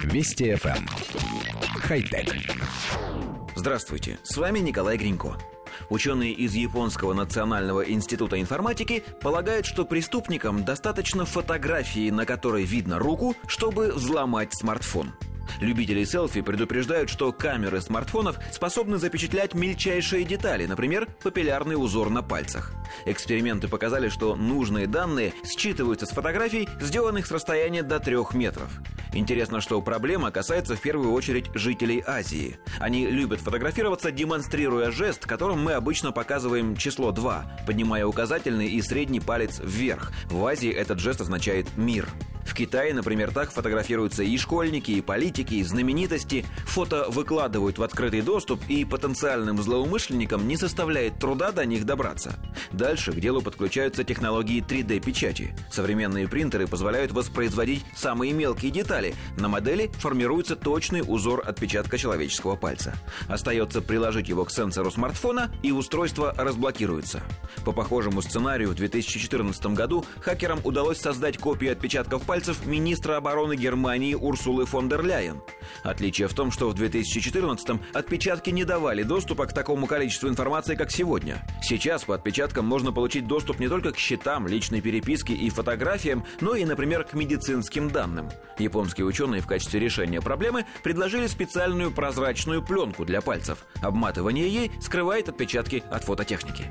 Вести FM. Эм. Хай-тек. Здравствуйте, с вами Николай Гринько. Ученые из Японского национального института информатики полагают, что преступникам достаточно фотографии, на которой видно руку, чтобы взломать смартфон – Любители селфи предупреждают, что камеры смартфонов способны запечатлять мельчайшие детали, например, папиллярный узор на пальцах. Эксперименты показали, что нужные данные считываются с фотографий, сделанных с расстояния до трех метров. Интересно, что проблема касается в первую очередь жителей Азии. Они любят фотографироваться, демонстрируя жест, которым мы обычно показываем число 2, поднимая указательный и средний палец вверх. В Азии этот жест означает «мир». В Китае, например, так фотографируются и школьники, и политики, и знаменитости. Фото выкладывают в открытый доступ, и потенциальным злоумышленникам не составляет труда до них добраться. Дальше к делу подключаются технологии 3D-печати. Современные принтеры позволяют воспроизводить самые мелкие детали. На модели формируется точный узор отпечатка человеческого пальца. Остается приложить его к сенсору смартфона, и устройство разблокируется. По похожему сценарию в 2014 году хакерам удалось создать копию отпечатков пальцев министра обороны Германии Урсулы фон дер Ляйен. Отличие в том, что в 2014-м отпечатки не давали доступа к такому количеству информации, как сегодня. Сейчас по отпечаткам можно получить доступ не только к счетам, личной переписке и фотографиям, но и, например, к медицинским данным. Японские ученые в качестве решения проблемы предложили специальную прозрачную пленку для пальцев. Обматывание ей скрывает отпечатки от фототехники.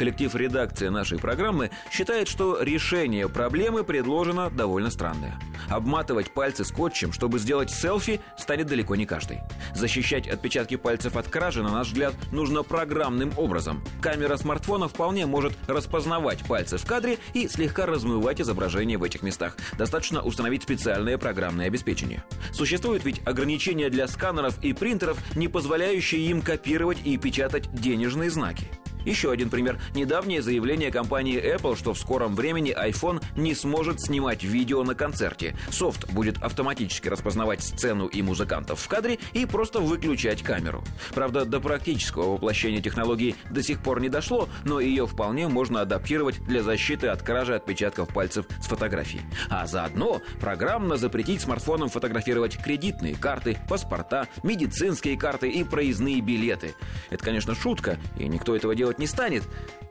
Коллектив редакции нашей программы считает, что решение проблемы предложено довольно странное. Обматывать пальцы скотчем, чтобы сделать селфи, станет далеко не каждый. Защищать отпечатки пальцев от кражи, на наш взгляд, нужно программным образом. Камера смартфона вполне может распознавать пальцы в кадре и слегка размывать изображение в этих местах. Достаточно установить специальное программное обеспечение. Существует ведь ограничения для сканеров и принтеров, не позволяющие им копировать и печатать денежные знаки. Еще один пример. Недавнее заявление компании Apple, что в скором времени iPhone не сможет снимать видео на концерте. Софт будет автоматически распознавать сцену и музыкантов в кадре и просто выключать камеру. Правда, до практического воплощения технологии до сих пор не дошло, но ее вполне можно адаптировать для защиты от кражи отпечатков пальцев с фотографий. А заодно программно запретить смартфонам фотографировать кредитные карты, паспорта, медицинские карты и проездные билеты. Это, конечно, шутка, и никто этого делать делать не станет.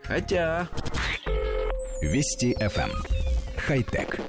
Хотя... Вести FM. Эм. Хай-тек.